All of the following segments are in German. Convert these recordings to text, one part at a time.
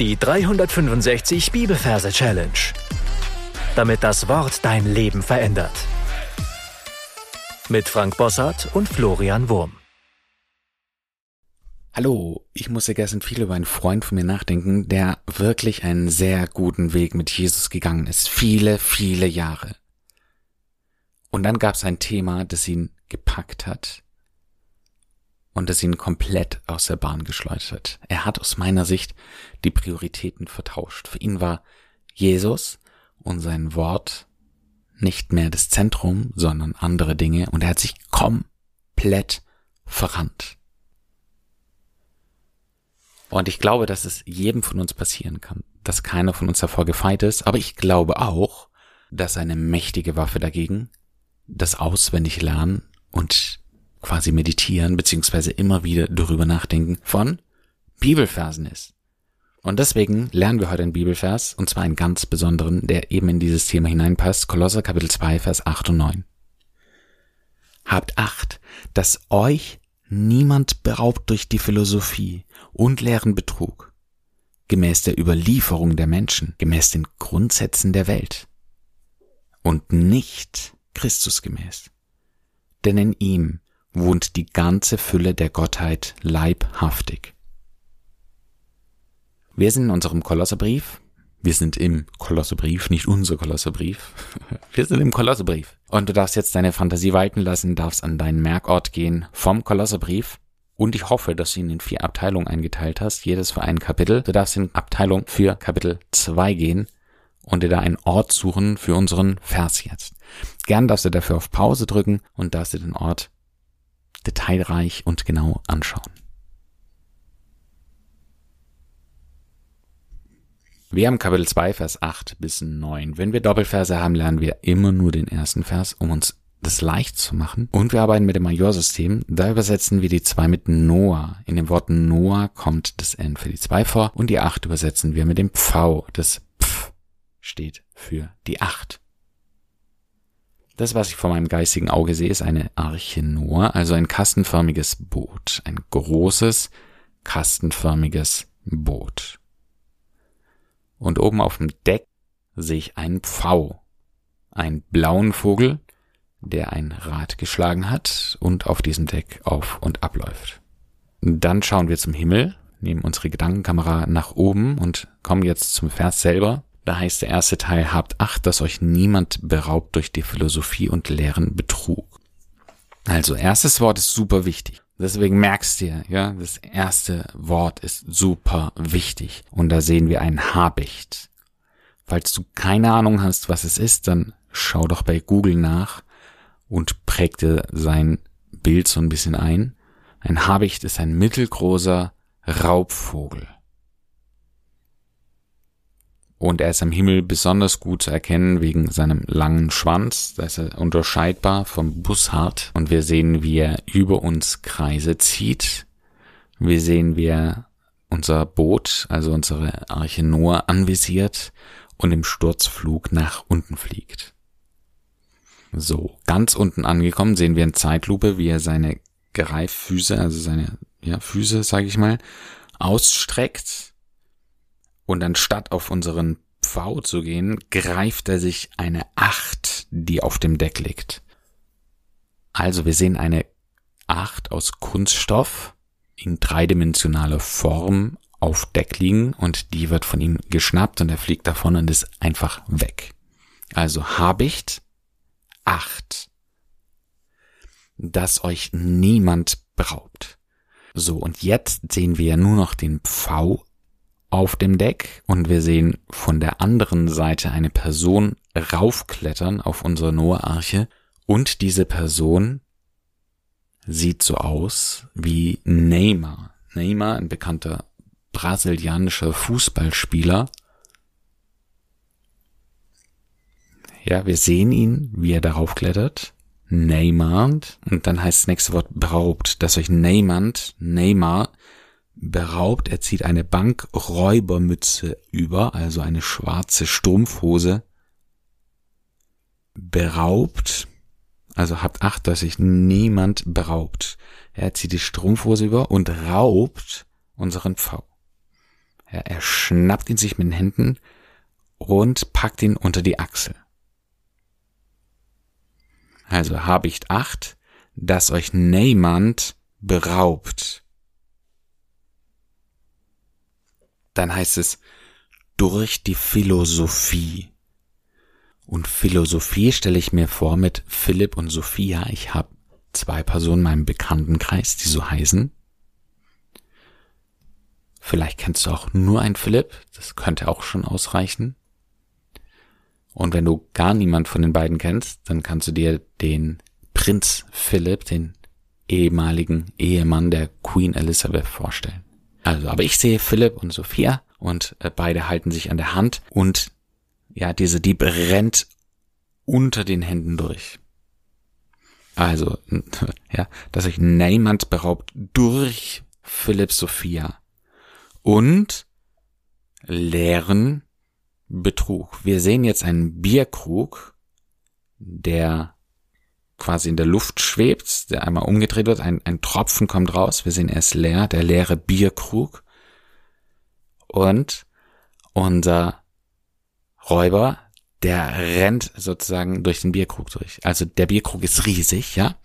Die 365 Bibelverse Challenge. Damit das Wort dein Leben verändert. Mit Frank Bossart und Florian Wurm. Hallo, ich musste gestern viel über einen Freund von mir nachdenken, der wirklich einen sehr guten Weg mit Jesus gegangen ist. Viele, viele Jahre. Und dann gab es ein Thema, das ihn gepackt hat und das ihn komplett aus der Bahn geschleudert. Er hat aus meiner Sicht die Prioritäten vertauscht. Für ihn war Jesus und sein Wort nicht mehr das Zentrum, sondern andere Dinge und er hat sich komplett verrannt. Und ich glaube, dass es jedem von uns passieren kann, dass keiner von uns davor gefeit ist, aber ich glaube auch, dass eine mächtige Waffe dagegen das auswendig lernen und quasi meditieren, beziehungsweise immer wieder darüber nachdenken von Bibelversen ist. Und deswegen lernen wir heute einen Bibelvers, und zwar einen ganz besonderen, der eben in dieses Thema hineinpasst, Kolosser Kapitel 2, Vers 8 und 9. Habt Acht, dass euch niemand beraubt durch die Philosophie und leeren Betrug, gemäß der Überlieferung der Menschen, gemäß den Grundsätzen der Welt und nicht Christus gemäß. Denn in ihm wohnt die ganze Fülle der Gottheit leibhaftig. Wir sind in unserem Kolosserbrief. Wir sind im Kolosserbrief, nicht unser Kolosserbrief. Wir sind im Kolosserbrief. Und du darfst jetzt deine Fantasie walten lassen, darfst an deinen Merkort gehen vom Kolosserbrief. Und ich hoffe, dass du ihn in vier Abteilungen eingeteilt hast, jedes für ein Kapitel. Du darfst in Abteilung für Kapitel 2 gehen und dir da einen Ort suchen für unseren Vers jetzt. Gern darfst du dafür auf Pause drücken und darfst du den Ort detailreich und genau anschauen. Wir haben Kapitel 2, Vers 8 bis 9. Wenn wir Doppelverse haben, lernen wir immer nur den ersten Vers, um uns das leicht zu machen. Und wir arbeiten mit dem Majorsystem. Da übersetzen wir die 2 mit Noah. In dem Wort Noah kommt das N für die 2 vor und die 8 übersetzen wir mit dem V. Das Pf steht für die 8. Das, was ich vor meinem geistigen Auge sehe, ist eine Arche Noah, also ein kastenförmiges Boot. Ein großes, kastenförmiges Boot. Und oben auf dem Deck sehe ich einen Pfau. Einen blauen Vogel, der ein Rad geschlagen hat und auf diesem Deck auf und abläuft. Dann schauen wir zum Himmel, nehmen unsere Gedankenkamera nach oben und kommen jetzt zum Vers selber. Da heißt der erste Teil, habt Acht, dass euch niemand beraubt durch die Philosophie und leeren Betrug. Also, erstes Wort ist super wichtig. Deswegen merkst du ja, das erste Wort ist super wichtig. Und da sehen wir ein Habicht. Falls du keine Ahnung hast, was es ist, dann schau doch bei Google nach und präg dir sein Bild so ein bisschen ein. Ein Habicht ist ein mittelgroßer Raubvogel und er ist am Himmel besonders gut zu erkennen wegen seinem langen Schwanz. Da ist er unterscheidbar vom Bussard und wir sehen, wie er über uns Kreise zieht. Wir sehen, wie er unser Boot, also unsere Arche Noah, anvisiert und im Sturzflug nach unten fliegt. So, ganz unten angekommen sehen wir in Zeitlupe, wie er seine Greiffüße, also seine ja, Füße, sage ich mal, ausstreckt und anstatt auf unseren Pfau zu gehen, greift er sich eine Acht, die auf dem Deck liegt. Also wir sehen eine Acht aus Kunststoff in dreidimensionaler Form auf Deck liegen und die wird von ihm geschnappt und er fliegt davon und ist einfach weg. Also Habicht, Acht, dass euch niemand beraubt. So, und jetzt sehen wir nur noch den Pfau auf dem Deck und wir sehen von der anderen Seite eine Person raufklettern auf unsere Noah-Arche und diese Person sieht so aus wie Neymar. Neymar, ein bekannter brasilianischer Fußballspieler. Ja, wir sehen ihn, wie er darauf klettert. Neymar. Und dann heißt das nächste Wort beraubt, dass euch Neymar, Neymar beraubt. Er zieht eine Bankräubermütze über, also eine schwarze Strumpfhose. Beraubt. Also habt Acht, dass sich niemand beraubt. Er zieht die Strumpfhose über und raubt unseren Pfau. Ja, er schnappt ihn sich mit den Händen und packt ihn unter die Achsel. Also Habicht acht, dass euch niemand beraubt. Dann heißt es durch die Philosophie. Und Philosophie stelle ich mir vor mit Philipp und Sophia. Ich habe zwei Personen in meinem Bekanntenkreis, die so heißen. Vielleicht kennst du auch nur einen Philipp, das könnte auch schon ausreichen. Und wenn du gar niemand von den beiden kennst, dann kannst du dir den Prinz Philipp, den ehemaligen Ehemann der Queen Elizabeth vorstellen. Also, aber ich sehe Philipp und Sophia und äh, beide halten sich an der Hand und ja, diese, die brennt unter den Händen durch. Also, ja, dass sich niemand beraubt durch Philipp Sophia und leeren Betrug. Wir sehen jetzt einen Bierkrug, der quasi in der Luft schwebt, der einmal umgedreht wird, ein, ein Tropfen kommt raus, wir sehen er ist leer, der leere Bierkrug. Und unser Räuber, der rennt sozusagen durch den Bierkrug durch. Also der Bierkrug ist riesig, ja.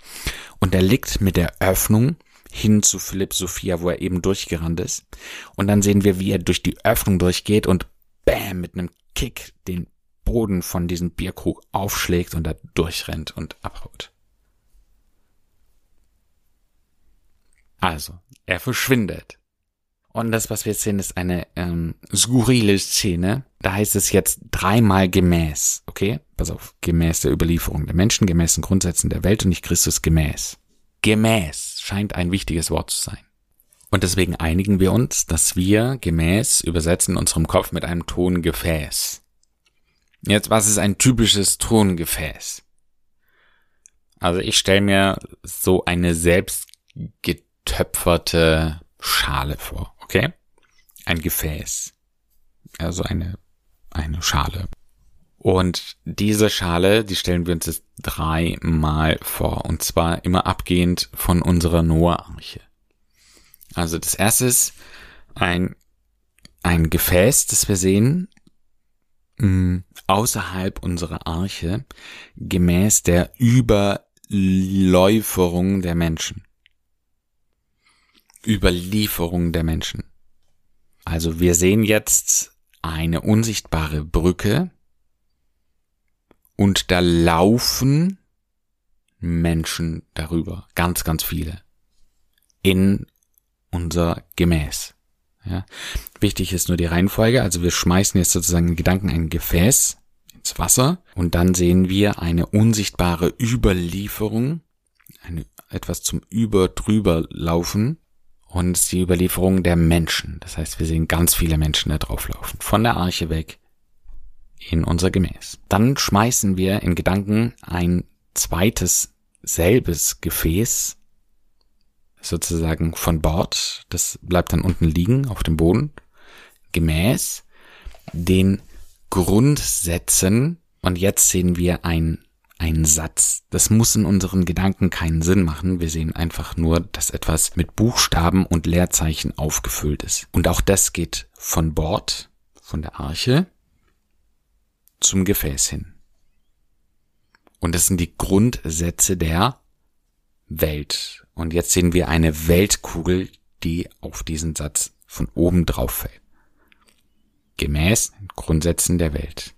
Und er liegt mit der Öffnung hin zu Philipp Sophia, wo er eben durchgerannt ist. Und dann sehen wir, wie er durch die Öffnung durchgeht und bam, mit einem Kick den Boden von diesem Bierkrug aufschlägt und da durchrennt und abhaut. Also, er verschwindet. Und das, was wir jetzt sehen, ist eine ähm, skurrile Szene. Da heißt es jetzt dreimal gemäß, okay? Pass auf, gemäß der Überlieferung der Menschen, gemäß den Grundsätzen der Welt und nicht Christus gemäß. Gemäß scheint ein wichtiges Wort zu sein. Und deswegen einigen wir uns, dass wir gemäß übersetzen in unserem Kopf mit einem Tongefäß. Jetzt, was ist ein typisches Tongefäß? Also ich stelle mir so eine selbst getöpferte Schale vor, okay? Ein Gefäß. Also eine, eine Schale. Und diese Schale, die stellen wir uns jetzt dreimal vor. Und zwar immer abgehend von unserer Noah-Arche. Also das erste ist ein, ein Gefäß, das wir sehen, außerhalb unserer Arche, gemäß der Überläuferung der Menschen. Überlieferung der Menschen. Also wir sehen jetzt eine unsichtbare Brücke und da laufen Menschen darüber, ganz, ganz viele, in unser Gemäß. Ja. Wichtig ist nur die Reihenfolge, also wir schmeißen jetzt sozusagen Gedanken ein Gefäß ins Wasser und dann sehen wir eine unsichtbare Überlieferung, eine, etwas zum Über drüber laufen und die Überlieferung der Menschen. Das heißt, wir sehen ganz viele Menschen da drauf laufen, von der Arche weg in unser Gemäß. Dann schmeißen wir in Gedanken ein zweites selbes Gefäß sozusagen von Bord, das bleibt dann unten liegen auf dem Boden, gemäß den Grundsätzen. Und jetzt sehen wir ein, ein Satz. Das muss in unseren Gedanken keinen Sinn machen. Wir sehen einfach nur, dass etwas mit Buchstaben und Leerzeichen aufgefüllt ist. Und auch das geht von Bord, von der Arche, zum Gefäß hin. Und das sind die Grundsätze der Welt. Und jetzt sehen wir eine Weltkugel, die auf diesen Satz von oben drauf fällt. Gemäß Grundsätzen der Welt.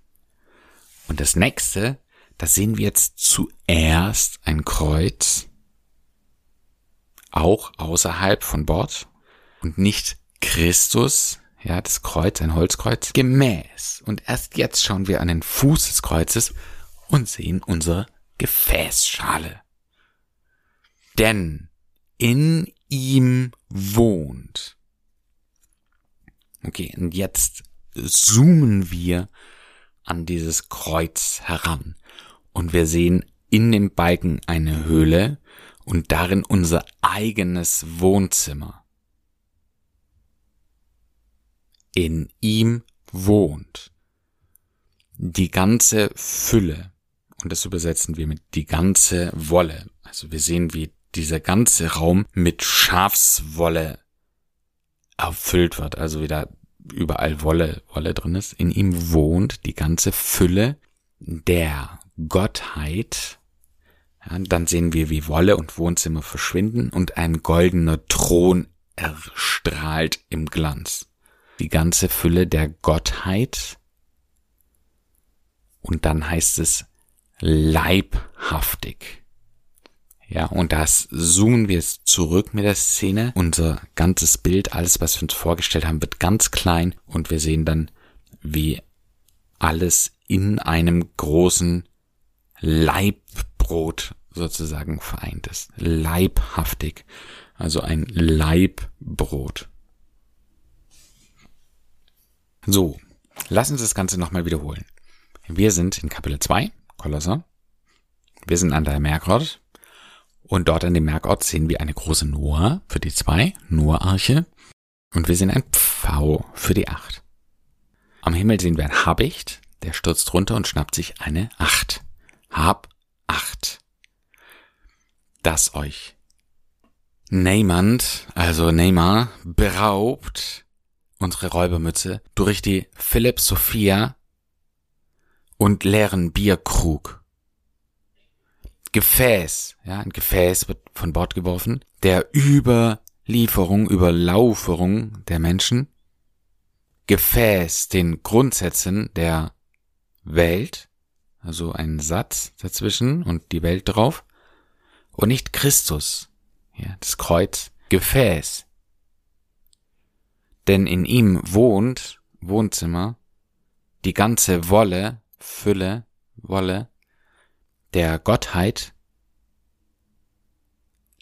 Und das nächste, da sehen wir jetzt zuerst ein Kreuz, auch außerhalb von Bord und nicht Christus, ja, das Kreuz, ein Holzkreuz, gemäß. Und erst jetzt schauen wir an den Fuß des Kreuzes und sehen unsere Gefäßschale denn in ihm wohnt. Okay, und jetzt zoomen wir an dieses Kreuz heran und wir sehen in dem Balken eine Höhle und darin unser eigenes Wohnzimmer. In ihm wohnt die ganze Fülle und das übersetzen wir mit die ganze Wolle. Also wir sehen, wie dieser ganze Raum mit Schafswolle erfüllt wird. Also wieder überall Wolle, Wolle drin ist. In ihm wohnt die ganze Fülle der Gottheit. Ja, dann sehen wir, wie Wolle und Wohnzimmer verschwinden und ein goldener Thron erstrahlt im Glanz. Die ganze Fülle der Gottheit. Und dann heißt es leibhaftig. Ja, und das zoomen wir jetzt zurück mit der Szene. Unser ganzes Bild, alles, was wir uns vorgestellt haben, wird ganz klein und wir sehen dann, wie alles in einem großen Leibbrot sozusagen vereint ist. Leibhaftig. Also ein Leibbrot. So, lass uns das Ganze nochmal wiederholen. Wir sind in Kapitel 2, Kolosser. Wir sind an der Merkrod. Und dort an dem Merkort sehen wir eine große Noah für die zwei, Noah-Arche. Und wir sehen ein Pfau für die acht. Am Himmel sehen wir ein Habicht, der stürzt runter und schnappt sich eine acht. Hab acht. Das euch Neymand, also Neymar, beraubt unsere Räubermütze durch die Philipp Sophia und leeren Bierkrug. Gefäß, ja, ein Gefäß wird von Bord geworfen, der Überlieferung, Überlauferung der Menschen, Gefäß den Grundsätzen der Welt, also ein Satz dazwischen und die Welt drauf, und nicht Christus, ja, das Kreuz, Gefäß. Denn in ihm wohnt, Wohnzimmer, die ganze Wolle, Fülle, Wolle der Gottheit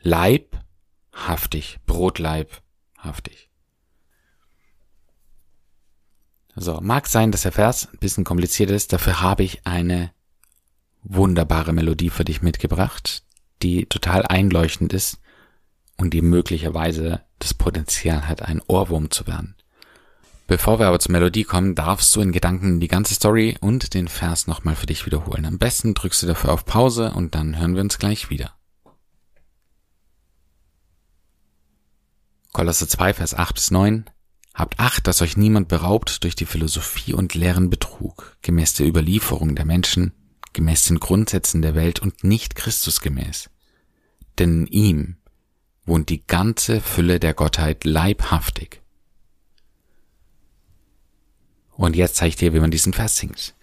leibhaftig, brotleibhaftig. So, mag sein, dass der Vers ein bisschen kompliziert ist, dafür habe ich eine wunderbare Melodie für dich mitgebracht, die total einleuchtend ist und die möglicherweise das Potenzial hat, ein Ohrwurm zu werden. Bevor wir aber zur Melodie kommen, darfst du in Gedanken die ganze Story und den Vers nochmal für dich wiederholen. Am besten drückst du dafür auf Pause und dann hören wir uns gleich wieder. Kolosse 2, Vers 8 bis 9. Habt Acht, dass euch niemand beraubt durch die Philosophie und leeren Betrug, gemäß der Überlieferung der Menschen, gemäß den Grundsätzen der Welt und nicht Christus gemäß. Denn in ihm wohnt die ganze Fülle der Gottheit leibhaftig und jetzt zeige ich dir, wie man diesen Vers singt.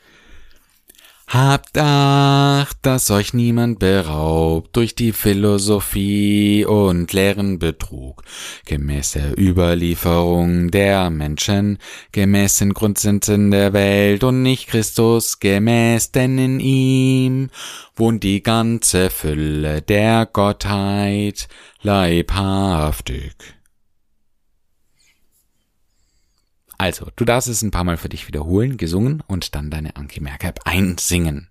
Habt Acht, dass euch niemand beraubt durch die Philosophie und leeren Betrug, gemäß der Überlieferung der Menschen, gemäß den Grundsätzen der Welt und nicht Christus gemäß, denn in ihm wohnt die ganze Fülle der Gottheit leibhaftig. Also, du darfst es ein paar Mal für dich wiederholen, gesungen und dann deine Anki Merkab einsingen.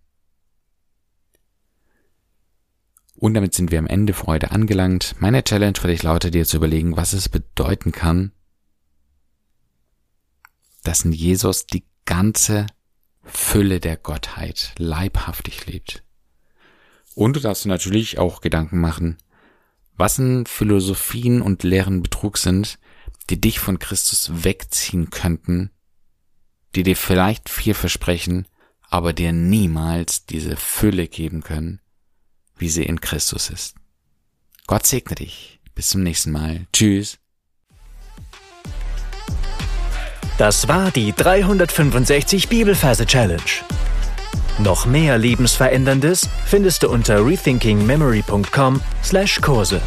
Und damit sind wir am Ende für heute angelangt. Meine Challenge für dich lautet dir zu überlegen, was es bedeuten kann, dass in Jesus die ganze Fülle der Gottheit leibhaftig lebt. Und du darfst natürlich auch Gedanken machen, was in Philosophien und Lehren Betrug sind, die dich von Christus wegziehen könnten, die dir vielleicht viel versprechen, aber dir niemals diese Fülle geben können, wie sie in Christus ist. Gott segne dich. Bis zum nächsten Mal. Tschüss. Das war die 365 Bibelferse Challenge. Noch mehr Lebensveränderndes findest du unter rethinkingmemory.com/Kurse.